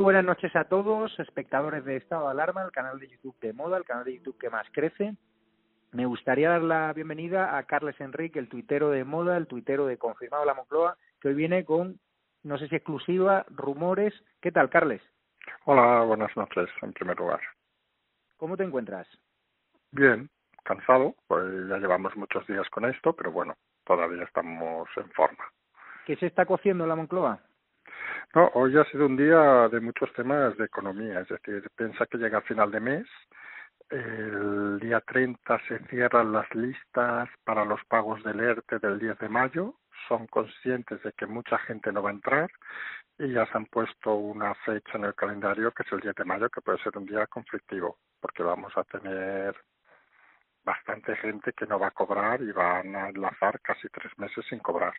Muy buenas noches a todos, espectadores de Estado de Alarma, el canal de YouTube de Moda, el canal de YouTube que más crece. Me gustaría dar la bienvenida a Carles Enrique, el tuitero de Moda, el tuitero de Confirmado la Moncloa, que hoy viene con, no sé si exclusiva, rumores. ¿Qué tal, Carles? Hola, buenas noches, en primer lugar. ¿Cómo te encuentras? Bien, cansado, pues ya llevamos muchos días con esto, pero bueno, todavía estamos en forma. ¿Qué se está cociendo en la Moncloa? No, hoy ha sido un día de muchos temas de economía, es decir, piensa que llega a final de mes, el día 30 se cierran las listas para los pagos del ERTE del 10 de mayo, son conscientes de que mucha gente no va a entrar y ya se han puesto una fecha en el calendario que es el 10 de mayo, que puede ser un día conflictivo, porque vamos a tener bastante gente que no va a cobrar y van a enlazar casi tres meses sin cobrar.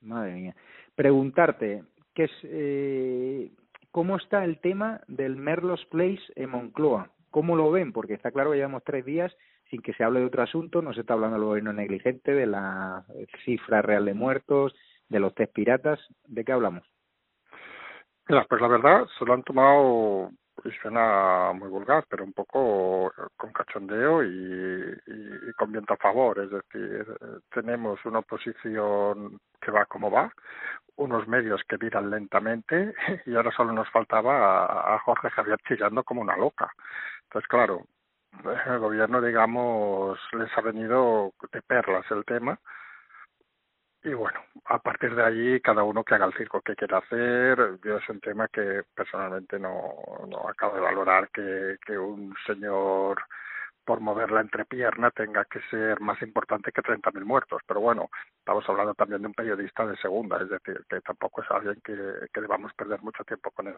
Madre mía. Preguntarte, ¿qué es, eh, ¿cómo está el tema del Merlos Place en Moncloa? ¿Cómo lo ven? Porque está claro que llevamos tres días sin que se hable de otro asunto, no se está hablando del gobierno negligente, de la cifra real de muertos, de los test piratas, ¿de qué hablamos? Mira, pues la verdad se lo han tomado y suena muy vulgar, pero un poco con cachondeo y, con viento a favor. Es decir, tenemos una oposición que va como va, unos medios que viran lentamente y ahora solo nos faltaba a, a Jorge Javier chillando como una loca. Entonces, claro, el gobierno, digamos, les ha venido de perlas el tema y bueno, a partir de allí cada uno que haga el circo que quiera hacer. Yo es un tema que personalmente no, no acabo de valorar que, que un señor por mover la entrepierna tenga que ser más importante que 30.000 muertos. Pero bueno, estamos hablando también de un periodista de segunda, es decir, que tampoco es alguien que, que debamos perder mucho tiempo con él.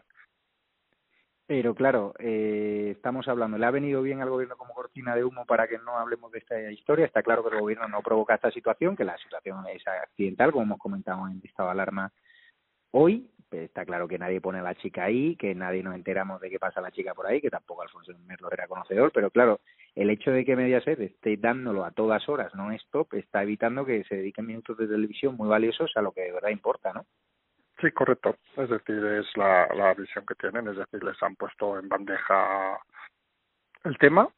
Pero claro, eh, estamos hablando, ¿le ha venido bien al gobierno como cortina de humo para que no hablemos de esta historia? Está claro que el gobierno no provoca esta situación, que la situación es accidental, como hemos comentado en estado de alarma hoy. Pues está claro que nadie pone a la chica ahí, que nadie nos enteramos de qué pasa la chica por ahí, que tampoco Alfonso Merlo era conocedor, pero claro, el hecho de que Mediaset esté dándolo a todas horas, no stop, está evitando que se dediquen minutos de televisión muy valiosos a lo que de verdad importa, ¿no? Sí, correcto. Es decir, es la, la visión que tienen, es decir, les han puesto en bandeja el tema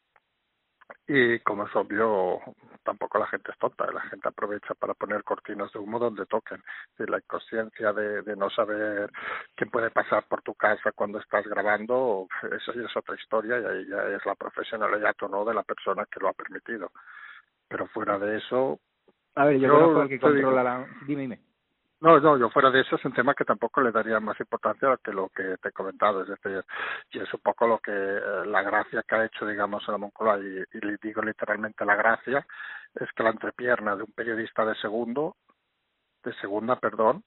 y como es obvio, tampoco la gente es tonta, la gente aprovecha para poner cortinas de humo donde toquen. Y la inconsciencia de, de no saber quién puede pasar por tu casa cuando estás grabando, eso ya es otra historia y ahí ya es la profesionalidad o no de la persona que lo ha permitido. Pero fuera de eso... A ver, yo, yo conozco al que controla la... Dime, dime. No, no, yo fuera de eso es un tema que tampoco le daría más importancia que lo que te he comentado, es decir, y es un poco lo que eh, la gracia que ha hecho, digamos, en la Moncloa, y, y le digo literalmente la gracia, es que la entrepierna de un periodista de segundo, de segunda, perdón,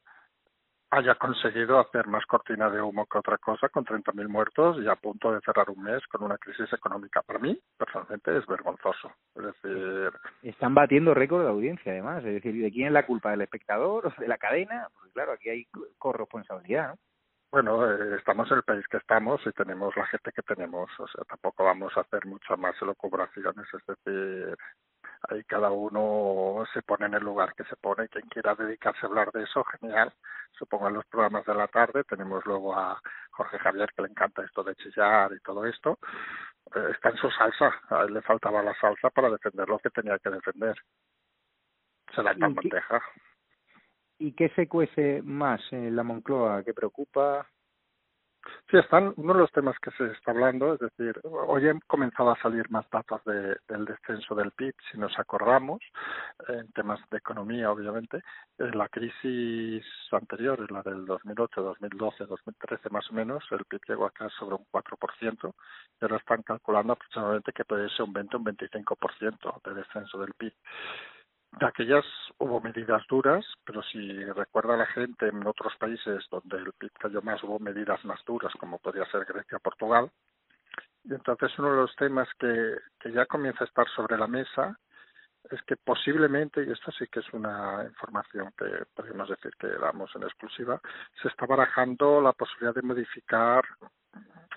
haya conseguido hacer más cortina de humo que otra cosa con 30.000 muertos y a punto de cerrar un mes con una crisis económica. Para mí, personalmente, es vergonzoso. Es decir... Están batiendo récord de audiencia, además. Es decir, ¿de quién es la culpa? ¿Del espectador o de la cadena? Porque claro, aquí hay corresponsabilidad, ¿no? Bueno, eh, estamos en el país que estamos y tenemos la gente que tenemos. O sea, tampoco vamos a hacer muchas más elucubraciones. Es decir, ahí cada uno se pone en el lugar que se pone. Quien quiera dedicarse a hablar de eso, genial. Supongo en los programas de la tarde tenemos luego a Jorge Javier que le encanta esto de chillar y todo esto. Eh, está en su salsa. A él le faltaba la salsa para defender lo que tenía que defender. Se la bandeja. ¿Y qué se cuece más en la Moncloa? ¿Qué preocupa? Sí, están uno de los temas que se está hablando, es decir, hoy han comenzado a salir más datos de, del descenso del PIB, si nos acordamos, en temas de economía, obviamente. En la crisis anterior, en la del 2008, 2012, 2013 más o menos, el PIB llegó acá sobre un 4%, y ahora están calculando aproximadamente que puede ser un 20 o un 25% de descenso del PIB aquellas hubo medidas duras, pero si recuerda la gente en otros países donde el PIB cayó más, hubo medidas más duras, como podría ser Grecia, Portugal. Y entonces uno de los temas que, que ya comienza a estar sobre la mesa es que posiblemente, y esto sí que es una información que podríamos decir que damos en exclusiva, se está barajando la posibilidad de modificar,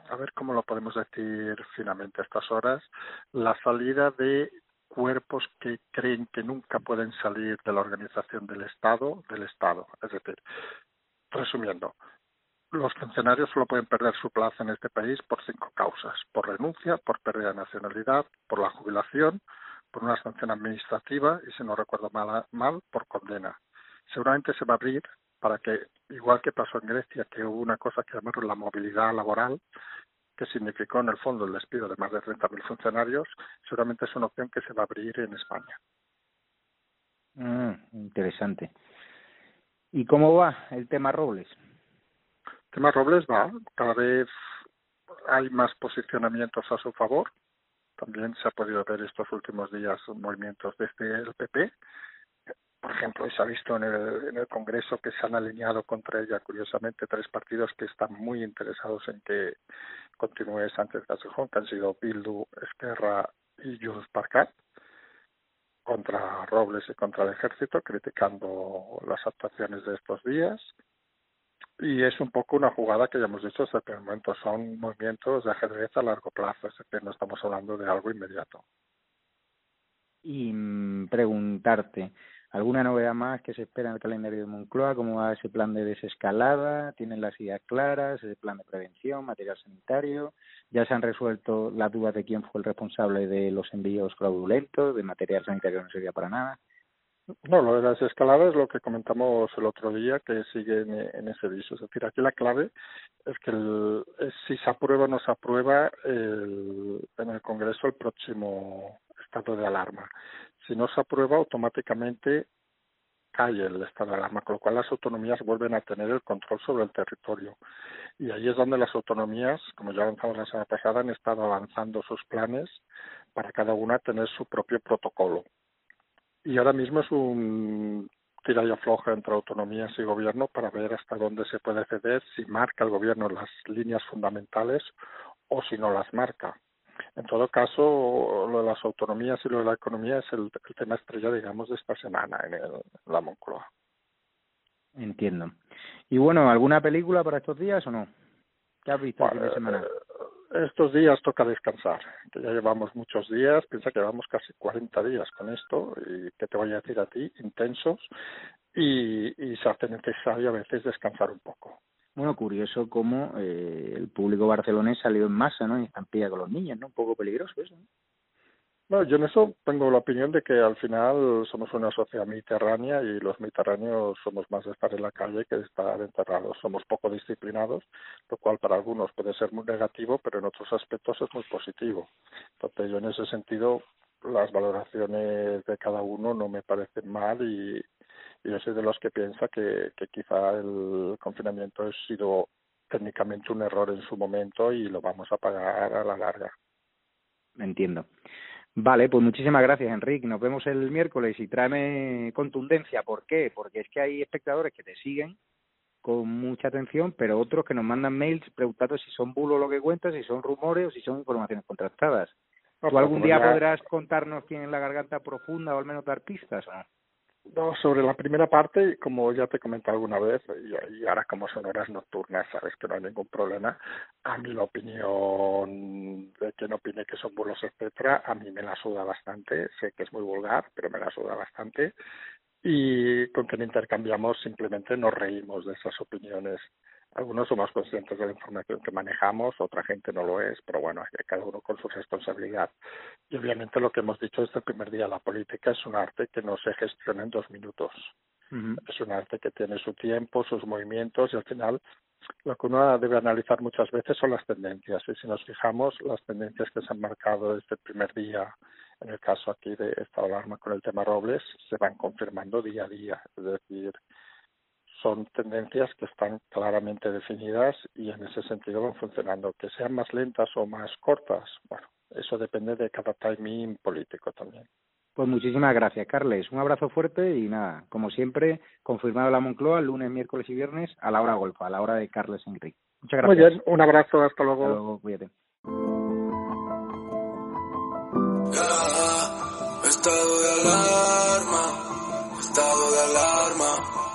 a ver cómo lo podemos decir finalmente a estas horas, la salida de cuerpos que creen que nunca pueden salir de la organización del Estado, del Estado. Es decir, resumiendo, los funcionarios solo pueden perder su plaza en este país por cinco causas, por renuncia, por pérdida de nacionalidad, por la jubilación, por una sanción administrativa y, si no recuerdo mal, por condena. Seguramente se va a abrir para que, igual que pasó en Grecia, que hubo una cosa que llamaron la movilidad laboral, que significó en el fondo el despido de más de 30.000 funcionarios, seguramente es una opción que se va a abrir en España. Mm, interesante. ¿Y cómo va el tema Robles? El tema Robles va, cada vez hay más posicionamientos a su favor. También se ha podido ver estos últimos días movimientos desde el PP. Por ejemplo, se ha visto en el, en el Congreso que se han alineado contra ella, curiosamente, tres partidos que están muy interesados en que continúe Sánchez Castejón, que han sido Bildu, Esquerra y Junts per contra Robles y contra el ejército, criticando las actuaciones de estos días. Y es un poco una jugada que ya hemos dicho desde el momento, son movimientos de ajedrez a largo plazo, es decir, no estamos hablando de algo inmediato. Y mm, preguntarte, ¿alguna novedad más que se espera en el calendario de Moncloa? ¿Cómo va ese plan de desescalada? ¿Tienen las ideas claras? ¿Ese plan de prevención, material sanitario? ya se han resuelto las dudas de quién fue el responsable de los envíos fraudulentos, de material sanitario no servía para nada. No, lo de las escaladas es lo que comentamos el otro día, que sigue en, ese viso. Es decir, aquí la clave es que el, si se aprueba o no se aprueba el, en el Congreso el próximo estado de alarma. Si no se aprueba, automáticamente cae el estado de alarma, con lo cual las autonomías vuelven a tener el control sobre el territorio. Y ahí es donde las autonomías, como ya avanzamos la semana pasada, han estado avanzando sus planes para cada una tener su propio protocolo. Y ahora mismo es un tira y afloja entre autonomías y gobierno para ver hasta dónde se puede ceder, si marca el gobierno las líneas fundamentales o si no las marca. En todo caso, lo de las autonomías y lo de la economía es el, tema estrella, digamos, de esta semana en, el, la Moncloa. Entiendo. Y bueno, ¿alguna película para estos días o no? ¿Qué has visto bueno, semana? Eh, estos días toca descansar, que ya llevamos muchos días, piensa que llevamos casi 40 días con esto, y que te voy a decir a ti, intensos, y, y se hace necesario a veces descansar un poco. Bueno, curioso cómo eh, el público barcelonés salió en masa, ¿no? Y estampilla con los niños, ¿no? Un poco peligroso eso, ¿no? Yo en eso tengo la opinión de que al final somos una sociedad mediterránea y los mediterráneos somos más de estar en la calle que de estar enterrados. Somos poco disciplinados, lo cual para algunos puede ser muy negativo, pero en otros aspectos es muy positivo. Entonces yo en ese sentido las valoraciones de cada uno no me parecen mal y, yo soy de los que piensa que, que quizá el confinamiento ha sido técnicamente un error en su momento y lo vamos a pagar a la larga. Entiendo. Vale, pues muchísimas gracias, Enrique. Nos vemos el miércoles y tráeme contundencia. ¿Por qué? Porque es que hay espectadores que te siguen con mucha atención, pero otros que nos mandan mails preguntando si son bulos lo que cuentas, si son rumores o si son informaciones contrastadas. ¿Tú algún día podrás contarnos quién es la garganta profunda o al menos dar pistas no? No, sobre la primera parte, como ya te comenté alguna vez, y, ahora como son horas nocturnas, sabes que no hay ningún problema, a mí la opinión de quien opine que son bulos, etcétera, a mí me la suda bastante, sé que es muy vulgar, pero me la suda bastante, y con quien intercambiamos simplemente nos reímos de esas opiniones algunos somos conscientes de la información que manejamos, otra gente no lo es, pero bueno, cada uno con su responsabilidad. Y obviamente lo que hemos dicho desde el primer día, la política es un arte que no se gestiona en dos minutos. Es un arte que tiene su tiempo, sus movimientos y al final lo que uno debe analizar muchas veces son las tendencias. Y si nos fijamos, las tendencias que se han marcado desde el primer día, en el caso aquí de esta alarma con el tema Robles, se van confirmando día a día. Es decir, son tendencias que están claramente definidas y en ese sentido van funcionando. Que sean más lentas o más cortas, bueno, eso depende de cada timing político también. Pues muchísimas gracias, Carles. Un abrazo fuerte y nada, como siempre, confirmado la Moncloa, lunes, miércoles y viernes a la hora golfa, a la hora de Carles Enrique. Muchas gracias. Muy bien, un abrazo, hasta luego. Hasta luego, cuídate. Estado de alarma, estado de alarma.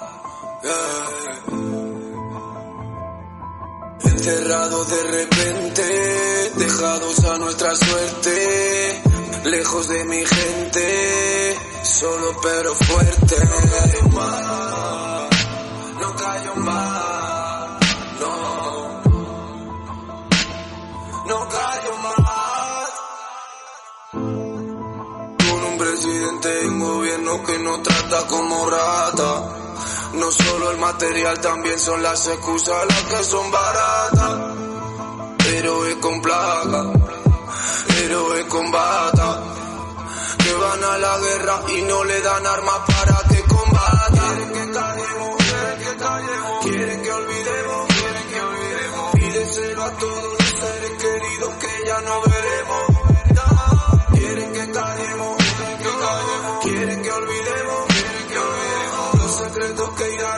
Encerrados de repente, dejados a nuestra suerte, lejos de mi gente, solo pero fuerte. No callo más, no callo más, no. No callo más. Con un presidente y un gobierno que no trata como rata no solo el material, también son las excusas las que son baratas. Héroes con plaga, héroes con bata. Que van a la guerra y no le dan armas para que